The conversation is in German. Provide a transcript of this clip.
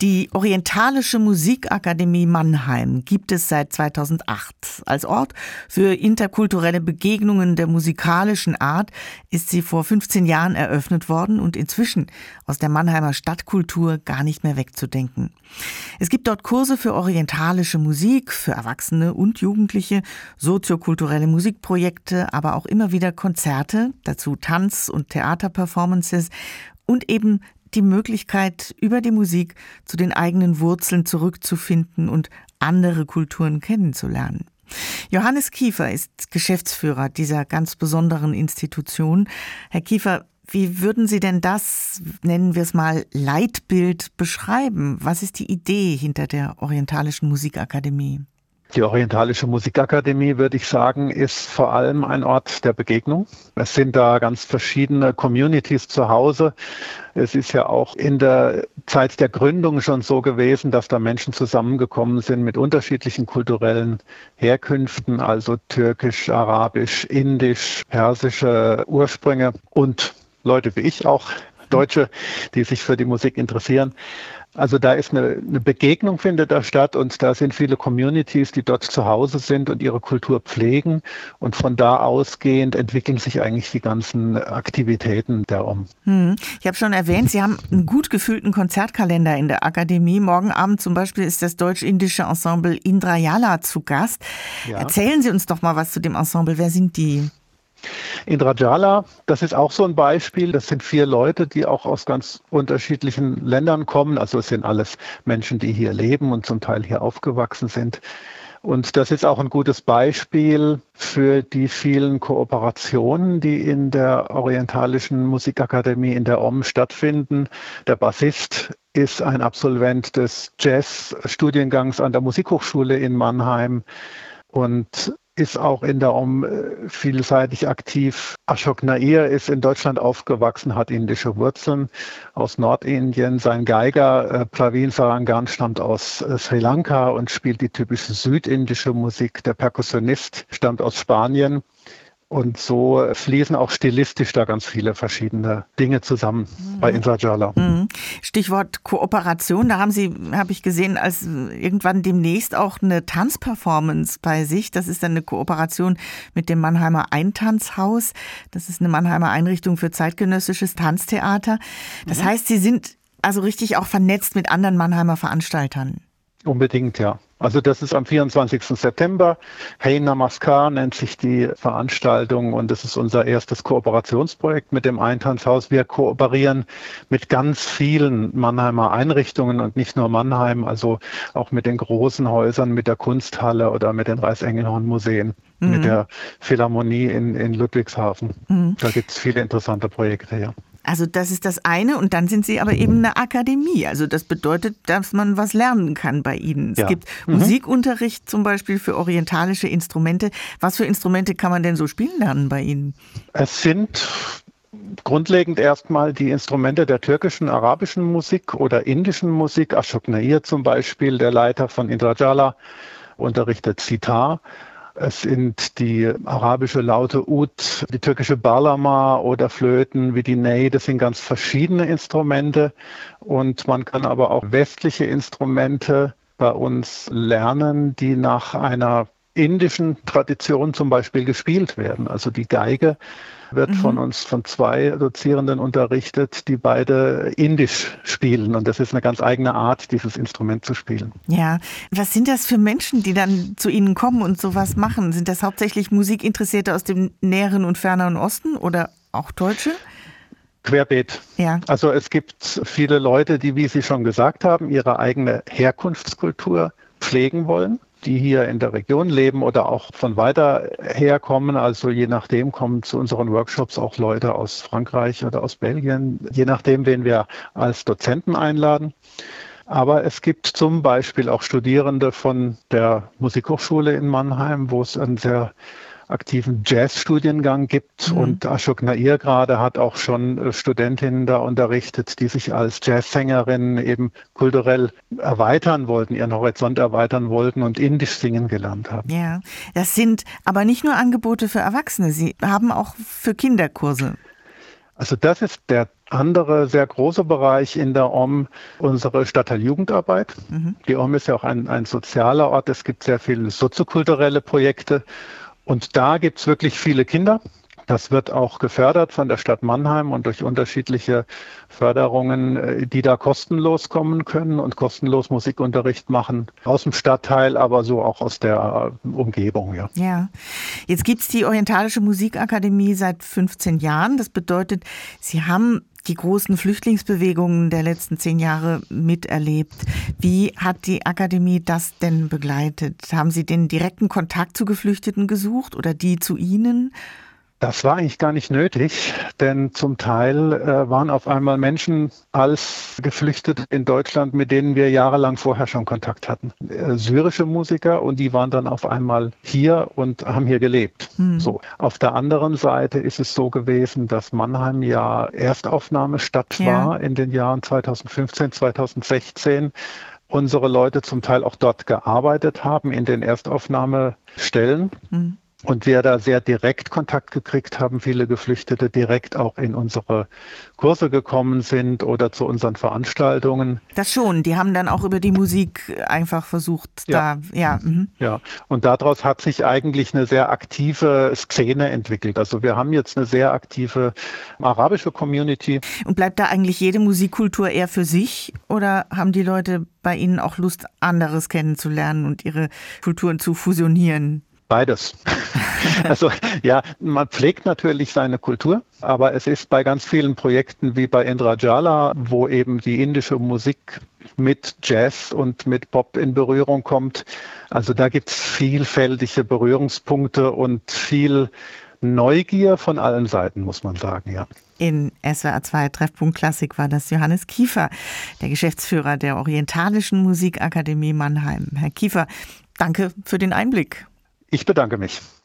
Die Orientalische Musikakademie Mannheim gibt es seit 2008. Als Ort für interkulturelle Begegnungen der musikalischen Art ist sie vor 15 Jahren eröffnet worden und inzwischen aus der Mannheimer Stadtkultur gar nicht mehr wegzudenken. Es gibt dort Kurse für orientalische Musik, für Erwachsene und Jugendliche, soziokulturelle Musikprojekte, aber auch immer wieder Konzerte, dazu Tanz- und Theaterperformances und eben die Möglichkeit, über die Musik zu den eigenen Wurzeln zurückzufinden und andere Kulturen kennenzulernen. Johannes Kiefer ist Geschäftsführer dieser ganz besonderen Institution. Herr Kiefer, wie würden Sie denn das, nennen wir es mal, Leitbild beschreiben? Was ist die Idee hinter der Orientalischen Musikakademie? Die Orientalische Musikakademie, würde ich sagen, ist vor allem ein Ort der Begegnung. Es sind da ganz verschiedene Communities zu Hause. Es ist ja auch in der Zeit der Gründung schon so gewesen, dass da Menschen zusammengekommen sind mit unterschiedlichen kulturellen Herkünften, also türkisch, arabisch, indisch, persische Ursprünge und Leute wie ich auch, Deutsche, die sich für die Musik interessieren. Also da ist eine, eine, Begegnung findet da statt und da sind viele Communities, die dort zu Hause sind und ihre Kultur pflegen und von da ausgehend entwickeln sich eigentlich die ganzen Aktivitäten darum. Hm. Ich habe schon erwähnt, Sie haben einen gut gefüllten Konzertkalender in der Akademie. Morgen Abend zum Beispiel ist das deutsch-indische Ensemble Indrayala zu Gast. Ja. Erzählen Sie uns doch mal was zu dem Ensemble. Wer sind die? Indrajala, das ist auch so ein Beispiel. Das sind vier Leute, die auch aus ganz unterschiedlichen Ländern kommen. Also es sind alles Menschen, die hier leben und zum Teil hier aufgewachsen sind. Und das ist auch ein gutes Beispiel für die vielen Kooperationen, die in der Orientalischen Musikakademie in der OM stattfinden. Der Bassist ist ein Absolvent des Jazz-Studiengangs an der Musikhochschule in Mannheim. Und ist auch in der OM äh, vielseitig aktiv. Ashok Nair ist in Deutschland aufgewachsen, hat indische Wurzeln aus Nordindien. Sein Geiger äh, Praveen Sarangan stammt aus äh, Sri Lanka und spielt die typische südindische Musik. Der Perkussionist stammt aus Spanien. Und so fließen auch stilistisch da ganz viele verschiedene Dinge zusammen mhm. bei Indrajala. Mhm. Stichwort Kooperation, da haben Sie, habe ich gesehen, als irgendwann demnächst auch eine Tanzperformance bei sich. Das ist dann eine Kooperation mit dem Mannheimer Eintanzhaus. Das ist eine Mannheimer Einrichtung für zeitgenössisches Tanztheater. Das mhm. heißt, Sie sind also richtig auch vernetzt mit anderen Mannheimer Veranstaltern. Unbedingt, ja. Also das ist am 24. September. Hey Namaskar nennt sich die Veranstaltung und das ist unser erstes Kooperationsprojekt mit dem Eintanzhaus. Wir kooperieren mit ganz vielen Mannheimer Einrichtungen und nicht nur Mannheim, also auch mit den großen Häusern, mit der Kunsthalle oder mit den Reichsengelhorn-Museen, mhm. mit der Philharmonie in, in Ludwigshafen. Mhm. Da gibt es viele interessante Projekte, ja. Also das ist das eine und dann sind Sie aber eben eine Akademie. Also das bedeutet, dass man was lernen kann bei Ihnen. Es ja. gibt mhm. Musikunterricht zum Beispiel für orientalische Instrumente. Was für Instrumente kann man denn so spielen lernen bei Ihnen? Es sind grundlegend erstmal die Instrumente der türkischen, arabischen Musik oder indischen Musik. Ashok Nair zum Beispiel, der Leiter von Indrajala, unterrichtet Sitar. Es sind die arabische Laute Ud, die türkische Balama oder Flöten wie die Ney. Das sind ganz verschiedene Instrumente. Und man kann aber auch westliche Instrumente bei uns lernen, die nach einer indischen Tradition zum Beispiel gespielt werden. Also die Geige wird mhm. von uns von zwei Dozierenden unterrichtet, die beide indisch spielen. Und das ist eine ganz eigene Art, dieses Instrument zu spielen. Ja, was sind das für Menschen, die dann zu Ihnen kommen und sowas machen? Sind das hauptsächlich Musikinteressierte aus dem näheren und ferneren Osten oder auch Deutsche? Querbeet. Ja. Also es gibt viele Leute, die, wie Sie schon gesagt haben, ihre eigene Herkunftskultur pflegen wollen die hier in der Region leben oder auch von weiter her kommen. Also je nachdem kommen zu unseren Workshops auch Leute aus Frankreich oder aus Belgien, je nachdem, wen wir als Dozenten einladen. Aber es gibt zum Beispiel auch Studierende von der Musikhochschule in Mannheim, wo es ein sehr aktiven Jazz-Studiengang gibt. Mhm. Und Ashok Nair gerade hat auch schon äh, Studentinnen da unterrichtet, die sich als Jazzsängerinnen eben kulturell erweitern wollten, ihren Horizont erweitern wollten und indisch singen gelernt haben. Ja, das sind aber nicht nur Angebote für Erwachsene, Sie haben auch für Kinderkurse. Also das ist der andere sehr große Bereich in der OM unsere Stadtteiljugendarbeit. Mhm. Die OM ist ja auch ein, ein sozialer Ort. Es gibt sehr viele soziokulturelle Projekte. Und da gibt es wirklich viele Kinder, das wird auch gefördert von der Stadt Mannheim und durch unterschiedliche Förderungen, äh, die da kostenlos kommen können und kostenlos Musikunterricht machen aus dem Stadtteil, aber so auch aus der äh, Umgebung. Ja, ja. jetzt gibt es die Orientalische Musikakademie seit 15 Jahren. Das bedeutet, Sie haben die großen Flüchtlingsbewegungen der letzten zehn Jahre miterlebt. Wie hat die Akademie das denn begleitet? Haben Sie den direkten Kontakt zu Geflüchteten gesucht oder die zu Ihnen? Das war eigentlich gar nicht nötig, denn zum Teil äh, waren auf einmal Menschen als Geflüchtete in Deutschland, mit denen wir jahrelang vorher schon Kontakt hatten. Äh, syrische Musiker und die waren dann auf einmal hier und haben hier gelebt. Mhm. So. Auf der anderen Seite ist es so gewesen, dass Mannheim ja Erstaufnahmestadt ja. war in den Jahren 2015, 2016 unsere Leute zum Teil auch dort gearbeitet haben in den Erstaufnahmestellen. Mhm und wir da sehr direkt Kontakt gekriegt haben, viele Geflüchtete direkt auch in unsere Kurse gekommen sind oder zu unseren Veranstaltungen. Das schon, die haben dann auch über die Musik einfach versucht, ja. da, ja. Mhm. Ja, und daraus hat sich eigentlich eine sehr aktive Szene entwickelt. Also wir haben jetzt eine sehr aktive arabische Community. Und bleibt da eigentlich jede Musikkultur eher für sich oder haben die Leute bei Ihnen auch Lust, anderes kennenzulernen und ihre Kulturen zu fusionieren? Beides. also ja, man pflegt natürlich seine Kultur, aber es ist bei ganz vielen Projekten wie bei Indrajala, wo eben die indische Musik mit Jazz und mit Pop in Berührung kommt. Also da gibt es vielfältige Berührungspunkte und viel Neugier von allen Seiten, muss man sagen, ja. In SWR 2 Treffpunkt Klassik war das Johannes Kiefer, der Geschäftsführer der Orientalischen Musikakademie Mannheim. Herr Kiefer, danke für den Einblick. Ich bedanke mich.